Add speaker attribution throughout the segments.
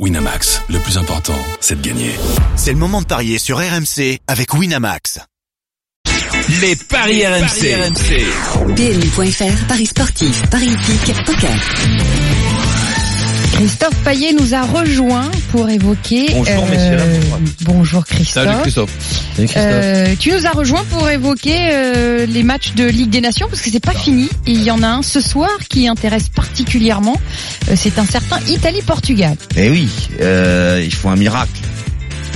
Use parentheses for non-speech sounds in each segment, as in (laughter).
Speaker 1: Winamax, le plus important, c'est de gagner.
Speaker 2: C'est le moment de parier sur RMC avec Winamax.
Speaker 3: Les paris, RMC.
Speaker 4: PMU.fr, Paris sportif, Paris hippique, poker.
Speaker 5: Christophe Payet nous a rejoint pour évoquer.
Speaker 6: Bonjour, messieurs, dames.
Speaker 5: bonjour Christophe.
Speaker 6: Salut Christophe.
Speaker 5: Euh, tu nous as rejoint pour évoquer euh, les matchs de Ligue des Nations parce que c'est pas fini et il y en a un ce soir qui intéresse particulièrement. Euh, c'est un certain Italie-Portugal.
Speaker 6: Eh oui, euh, il faut un miracle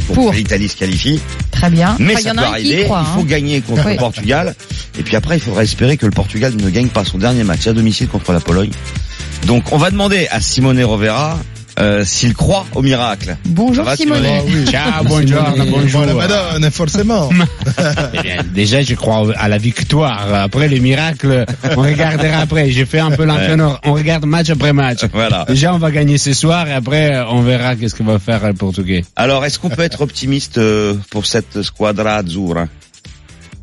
Speaker 6: pour,
Speaker 5: Pour.
Speaker 6: que l'Italie se qualifie.
Speaker 5: Très bien.
Speaker 6: Mais
Speaker 5: Enfin, il y
Speaker 6: ça
Speaker 5: en
Speaker 6: peut
Speaker 5: a
Speaker 6: arriver.
Speaker 5: croit.
Speaker 6: il faut
Speaker 5: hein.
Speaker 6: gagner contre
Speaker 5: Oui.
Speaker 6: le Portugal. Et puis après, il faudra espérer que le Portugal ne gagne pas son dernier match à domicile contre la Pologne. Donc, on va demander à Simone Rovera euh, s'il croit au miracle.
Speaker 5: Bonjour
Speaker 6: va,
Speaker 5: Simone.
Speaker 6: Simone
Speaker 7: Ciao, bonjour, bonjour.
Speaker 8: la Madone, forcément. (laughs)
Speaker 7: Eh bien, déjà, je crois à la victoire. Après, les miracles, on regardera après. J'ai fait un peu l'entraîneur. On regarde match après match.
Speaker 6: Voilà.
Speaker 7: Déjà, on va gagner ce soir et après, on verra qu'est-ce que va faire le Portugais.
Speaker 6: Alors, est-ce qu'on peut être optimiste euh, pour cette squadra azzurra?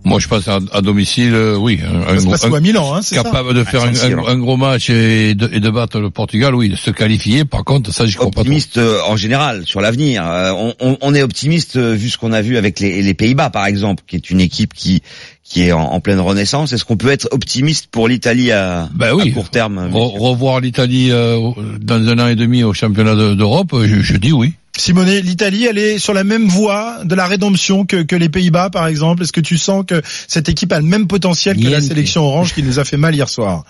Speaker 9: Moi, je pense à, à domicile, euh, oui. Un,
Speaker 8: Ça se
Speaker 9: un-
Speaker 8: passe
Speaker 9: un-
Speaker 8: où à Milan, hein, c'est ça
Speaker 9: capable de faire
Speaker 6: À
Speaker 9: un, gros match et de, et de battre le Portugal, oui, de se qualifier. Par contre, ça, j'y crois pas
Speaker 6: optimiste euh, en général sur l'avenir. Euh, on, on- on est optimiste euh, vu ce qu'on a vu avec les, les Pays-Bas par exemple, qui est une équipe qui qui est en, en pleine renaissance. Est-ce qu'on peut être optimiste pour l'Italie à,
Speaker 9: Ben oui.
Speaker 6: à court terme
Speaker 9: Re- revoir l'Italie euh, dans un an et demi au championnat de- d'Europe, je, je dis oui.
Speaker 8: Simone, l'Italie, elle est sur la même voie de la rédemption que, que les Pays-Bas, par exemple. Est-ce que tu sens que cette équipe a le même potentiel que la sélection orange qui nous a fait mal hier soir?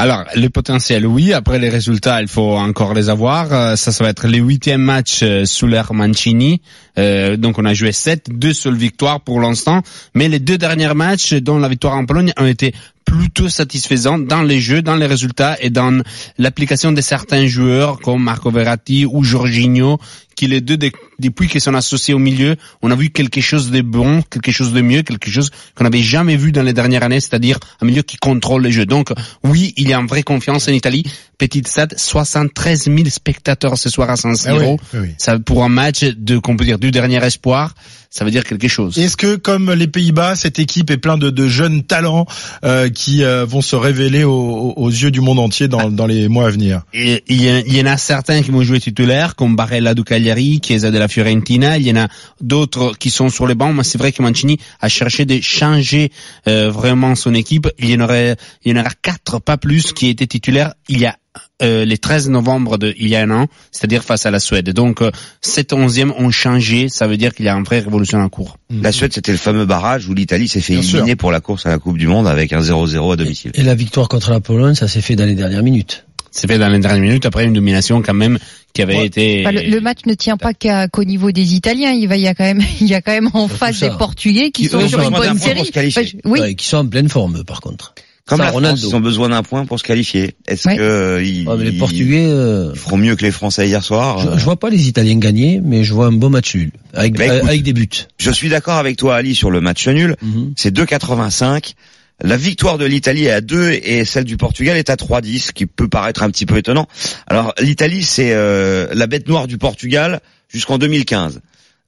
Speaker 7: Alors, le potentiel, oui. Après, les résultats, il faut encore les avoir. Euh, Ça, ça va être le huitième match euh, sous l'ère Mancini. Euh, donc, on a joué sept, deux seules victoires pour l'instant. Mais les deux derniers matchs, dont la victoire en Pologne, ont été plutôt satisfaisants dans les jeux, dans les résultats et dans l'application de certains joueurs comme Marco Verratti ou Jorginho, qui les deux, de- depuis qu'ils sont associés au milieu, on a vu quelque chose de bon, quelque chose de mieux, quelque chose qu'on n'avait jamais vu dans les dernières années, c'est-à-dire un milieu qui contrôle les jeux. Donc, oui, il y a une vraie confiance en Italie. Petite stade, 73 000 spectateurs ce soir à San Siro.
Speaker 8: Ah oui, oui, oui.
Speaker 7: Ça, pour un match de, qu'on peut dire, du dernier espoir, ça veut dire quelque chose.
Speaker 8: Est-ce que, comme les Pays-Bas, cette équipe est pleine de, de jeunes talents euh, qui euh, vont se révéler aux, aux- yeux du monde entier dans, dans les mois à venir?
Speaker 7: Et il y, en a certains qui vont jouer titulaire, comme Barella du Cagliari, Chiesa de la Fiorentina. Il y en a d'autres qui sont sur les bancs. Mais c'est vrai que Mancini a cherché de changer euh, vraiment son équipe. Il y en aurait, il y en aura quatre, pas plus, qui étaient titulaires il y a euh, les 13 novembre de il y a un an, c'est-à-dire face à la Suède. Donc euh, cet onzième ont changé. Ça veut dire qu'il y a une vraie révolution en cours.
Speaker 6: La Suède, c'était le fameux barrage où l'Italie s'est fait
Speaker 8: Bien
Speaker 6: éliminer
Speaker 8: sûr.
Speaker 6: pour la course à la Coupe du Monde avec un 0-0 à domicile.
Speaker 10: Et la victoire contre la Pologne, ça s'est fait dans les dernières minutes.
Speaker 7: C'est fait dans les dernières minutes après une domination quand même qui avait
Speaker 8: Ouais.
Speaker 7: été.
Speaker 5: Enfin, le, le match ne tient pas qu'à- qu'au niveau des Italiens. Il va, il y a quand même, (laughs) il y a quand même en face des Portugais qui
Speaker 10: Qui,
Speaker 5: sont sur une bonne série. Enfin, je- oui.
Speaker 10: Ouais, qui sont en pleine forme, par contre.
Speaker 6: Comme la France, ils ont besoin d'un point pour se qualifier. Est-ce
Speaker 5: Ouais.
Speaker 6: que euh, ils,
Speaker 10: Ouais, mais les
Speaker 6: ils-
Speaker 10: Portugais, euh,
Speaker 6: ils feront mieux que les Français hier soir
Speaker 10: je,
Speaker 6: euh,
Speaker 10: je vois pas les Italiens gagner, mais je vois un bon match nul. Avec,
Speaker 6: Bah, écoute.
Speaker 10: avec des buts.
Speaker 6: Je suis d'accord avec toi, Ali, sur le match nul.
Speaker 10: Mhm.
Speaker 6: C'est 2,85. La victoire de l'Italie est à 2 et celle du Portugal est à 3,10, ce qui peut paraître un petit peu étonnant. Alors l'Italie, c'est euh, la bête noire du Portugal jusqu'en 2015.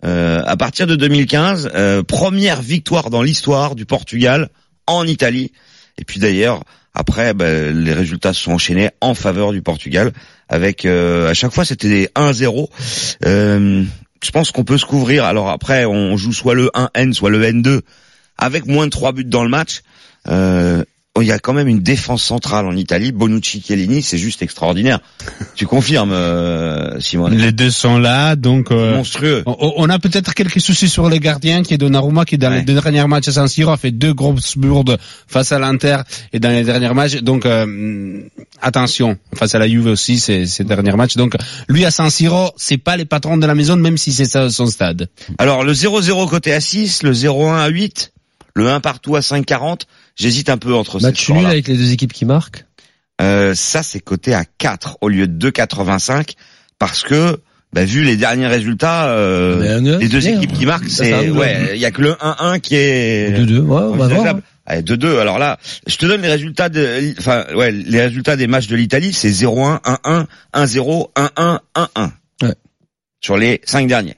Speaker 6: Euh, à partir de 2015, euh, première victoire dans l'histoire du Portugal en Italie. Et puis d'ailleurs, après, ben, les résultats se sont enchaînés en faveur du Portugal, avec euh, à chaque fois c'était des 1-0. Euh, je pense qu'on peut se couvrir. Alors après, on joue soit le 1N, soit le N2, avec moins de 3 buts dans le match. Euh, il y a quand même une défense centrale en Italie. Bonucci, Chiellini, c'est juste extraordinaire. (laughs) tu confirmes, euh, Simone?
Speaker 7: Les deux sont là, donc. euh,
Speaker 6: Monstrueux.
Speaker 7: On on a peut-être quelques soucis sur les gardiens, qui est Donnarumma, qui dans
Speaker 6: Ouais.
Speaker 7: les deux derniers matchs à San Siro a fait deux grosses bourdes face à l'Inter et dans les derniers matchs. Donc euh, attention, face à la Juve aussi ces, ces derniers matchs. Donc lui à San Siro, c'est pas les patrons de la maison, même si c'est ça son stade.
Speaker 6: Alors le 0-0 côté à 6, le 0-1 à 8, le 1 partout à 5,40. J'hésite un peu entre ces
Speaker 10: Match nul avec les deux équipes qui marquent.
Speaker 6: Euh, ça, c'est coté à 4 au lieu de 2,85 parce que, bah, vu les derniers résultats, euh, les deux équipes qui marquent,
Speaker 10: Ça,
Speaker 6: c'est ouais, il y a que le 1-1 qui est
Speaker 10: 2-2, ouais, on va voir.
Speaker 6: envisageable. Allez, 2-2. Alors là, je te donne les résultats de, enfin, ouais, les résultats des matchs de l'Italie, c'est 0-1, 1-1, 1-0, 1-1, 1-1.
Speaker 10: Ouais.
Speaker 6: Sur les cinq derniers.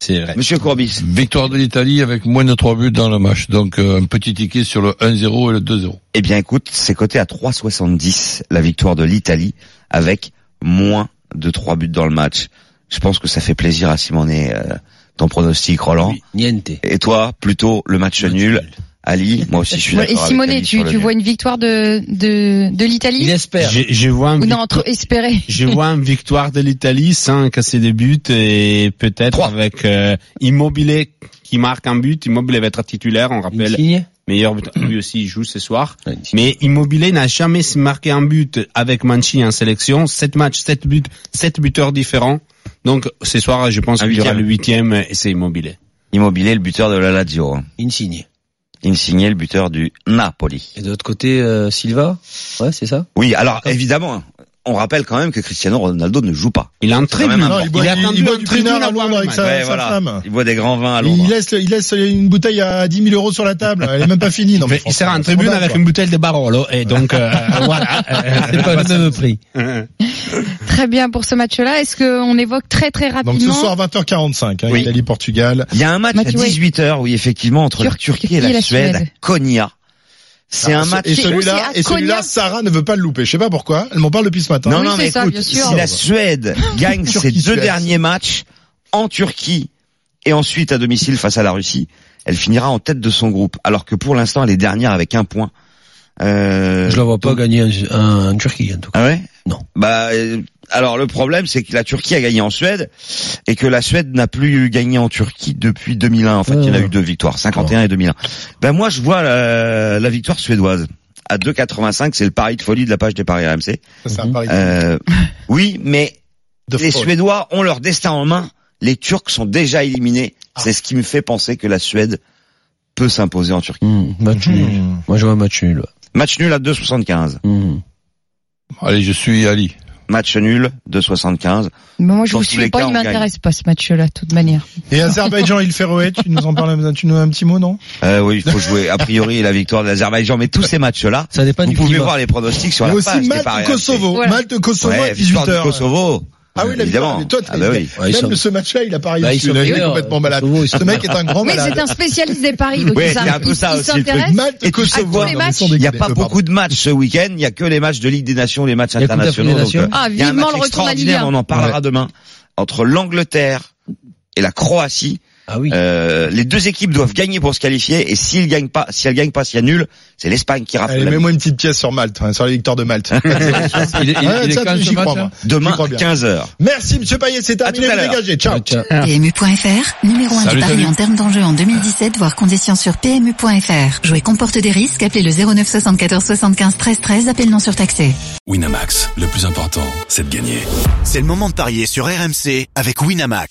Speaker 7: C'est vrai.
Speaker 6: Monsieur Courbis.
Speaker 9: Victoire de l'Italie avec moins de 3 buts dans le match. Donc euh, un petit ticket sur le 1-0 et le 2-0.
Speaker 6: Eh bien, écoute, c'est coté à 3,70 la victoire de l'Italie avec moins de trois buts dans le match. Je pense que ça fait plaisir à Simone euh, ton pronostic Roland.
Speaker 10: Niente.
Speaker 6: Et toi, plutôt le match nul. Ali, moi aussi je suis d'accord.
Speaker 5: Et
Speaker 6: avec
Speaker 5: Simone,
Speaker 6: Ali
Speaker 5: tu, tu vois une victoire de de, de
Speaker 10: Il
Speaker 5: l'Italie
Speaker 10: espère.
Speaker 7: Je, je vois un
Speaker 5: ou non entre espérer (laughs)
Speaker 7: Je vois une victoire de l'Italie sans casser des buts et peut-être avec euh, Immobilier qui marque un but. Immobilier va être titulaire, on rappelle.
Speaker 10: Insigne
Speaker 7: Meilleur buteur. Lui aussi, il joue ce soir. Mais Immobilier n'a jamais marqué un but avec Manchi en sélection. Sept matchs, sept buts, sept buteurs différents. Donc ce soir, je pense qu'il y aura le huitième et c'est Immobilier.
Speaker 6: Immobilier, le buteur de la Lazio. hein.
Speaker 10: Insigne.
Speaker 6: Insigne, le buteur du Napoli.
Speaker 10: Et de l'autre côté, euh, Silva? Ouais, c'est ça?
Speaker 6: Oui, alors évidemment, on rappelle quand même que Cristiano Ronaldo ne joue pas.
Speaker 7: Il a un tribune.
Speaker 8: il boit,
Speaker 7: Il a
Speaker 8: il, il boit
Speaker 7: tribune
Speaker 8: à
Speaker 7: à voir
Speaker 8: Londres avec sa,
Speaker 6: Ouais,
Speaker 8: sa
Speaker 6: voilà.
Speaker 8: femme.
Speaker 6: Il boit des grands vins à
Speaker 8: Il
Speaker 6: Londres.
Speaker 8: laisse, il laisse une bouteille à 10 000 euros sur la table. Elle est même pas finie. Non, mais
Speaker 7: Il sert en
Speaker 8: franchement,
Speaker 7: tribune avec
Speaker 8: quoi.
Speaker 7: une bouteille de Barolo et donc euh, (laughs) voilà.
Speaker 10: C'est pas le même prix. (laughs)
Speaker 5: Très bien pour ce match-là. Est-ce qu'on évoque très très rapidement
Speaker 8: Donc ce soir 20h45, hein,
Speaker 6: Oui.
Speaker 8: Italie-Portugal.
Speaker 6: Il y a un match
Speaker 5: Match,
Speaker 6: à
Speaker 5: ouais.
Speaker 6: 18h, oui, effectivement, entre la
Speaker 5: Turquie
Speaker 6: et la,
Speaker 5: et la
Speaker 6: Suède,
Speaker 5: Suède.
Speaker 6: Konya. C'est
Speaker 8: Ah,
Speaker 6: un match.
Speaker 8: Et celui-là, et celui-là. Sarah ne veut pas le louper. Je sais pas pourquoi. Elle m'en parle depuis ce matin.
Speaker 6: Non,
Speaker 5: Oui,
Speaker 6: non, mais
Speaker 5: ça,
Speaker 6: écoute, si la Suède (laughs) gagne ses deux
Speaker 8: Turquie-Suède.
Speaker 6: derniers matchs en Turquie et ensuite à domicile face à la Russie, elle finira en tête de son groupe. Alors que pour l'instant, elle est dernière avec un point. Euh,
Speaker 10: Je la vois pas gagner en, en- en Turquie, en tout cas.
Speaker 6: Ah ouais?
Speaker 10: Non.
Speaker 6: Bah euh, alors le problème c'est que la Turquie a gagné en Suède et que la Suède n'a plus gagné en Turquie depuis 2001. En fait, il y en a eu deux victoires, 51 et 2001. Ben moi je vois la, la victoire suédoise à 2,85, c'est le pari de folie de la page des paris RMC.
Speaker 8: C'est un pari
Speaker 6: Euh, oui, mais
Speaker 8: de
Speaker 6: les
Speaker 8: folle.
Speaker 6: Suédois ont leur destin en main. Les Turcs sont déjà éliminés.
Speaker 8: Ah.
Speaker 6: C'est ce qui me fait penser que la Suède peut s'imposer en Turquie.
Speaker 10: Hmm, match nul.
Speaker 8: Hmm.
Speaker 10: Moi, je vois un match nul.
Speaker 6: Match nul à 2,75.
Speaker 10: Hmm.
Speaker 9: Allez, je suis Ali.
Speaker 6: Match nul 2,75.
Speaker 5: Mais moi, je
Speaker 6: Dans
Speaker 5: vous suis pas,
Speaker 6: cas,
Speaker 5: il m'intéresse pas ce match-là, de toute manière.
Speaker 8: Et Azerbaïdjan, il Féroé, tu nous en parles, un- tu nous as un petit mot, non?
Speaker 6: Euh, oui, il faut jouer a priori la victoire de l'Azerbaïdjan, mais tous ces matchs-là, vous
Speaker 10: du
Speaker 6: pouvez
Speaker 10: climat.
Speaker 6: voir les pronostics sur
Speaker 8: Il y a
Speaker 6: la
Speaker 8: aussi
Speaker 6: page des
Speaker 8: Malte
Speaker 6: paris
Speaker 8: Kosovo.
Speaker 5: Voilà.
Speaker 8: Malte Kosovo
Speaker 6: RMC.
Speaker 8: à
Speaker 6: Ouais, victoire
Speaker 8: 18h.
Speaker 6: du Kosovo.
Speaker 8: Ah oui, la
Speaker 6: évidemment.
Speaker 8: victoire. Mais toi,
Speaker 6: Ah bah oui.
Speaker 8: Même
Speaker 10: sont-
Speaker 8: ce match-là, il a parié
Speaker 10: Bah,
Speaker 8: dessus. Là, il est complètement malade. Ce mec est un grand
Speaker 5: Mais
Speaker 8: malade.
Speaker 5: c'est un spécialiste des paris, donc
Speaker 6: Ouais,
Speaker 5: il,
Speaker 6: c'est un peu ça aussi.
Speaker 8: Malte Kosovo.
Speaker 6: Il n'y a pas beaucoup de matchs ce week-end, il y a que les matchs de Ligue des Nations, les matchs
Speaker 10: a
Speaker 6: internationaux. euh.
Speaker 5: Ah,
Speaker 6: il y a un
Speaker 5: vivement
Speaker 6: match
Speaker 5: le retour 1.
Speaker 6: on en parlera demain, entre l'Angleterre et la Croatie.
Speaker 10: Ah oui.
Speaker 6: Euh, les deux équipes doivent gagner pour se qualifier et s'ils gagnent pas, si elles gagnent pas, s'il y a nul, c'est l'Espagne qui rafle
Speaker 8: Allez, mets-moi une petite pièce sur Malte, hein, sur la victoire de Malte. (laughs)
Speaker 9: Il est, il, est-
Speaker 8: Ouais,
Speaker 9: il est
Speaker 8: ça, crois, moi.
Speaker 6: Demain,
Speaker 8: J'y crois bien.
Speaker 6: 15h.
Speaker 8: Merci, monsieur Payet, c'est terminé,
Speaker 6: à
Speaker 8: vous dégagez. Ciao.
Speaker 10: Ciao.
Speaker 4: PMU.fr, numéro 1
Speaker 9: Salut,
Speaker 4: du pari
Speaker 9: salut.
Speaker 4: en termes d'enjeux en 2017, voire conditions sur PMU.fr. Jouer comporte des risques, appelez le 09 74 75 13 13, appel non surtaxé.
Speaker 1: Winamax, le plus important, c'est de gagner.
Speaker 2: C'est le moment de parier sur RMC avec Winamax.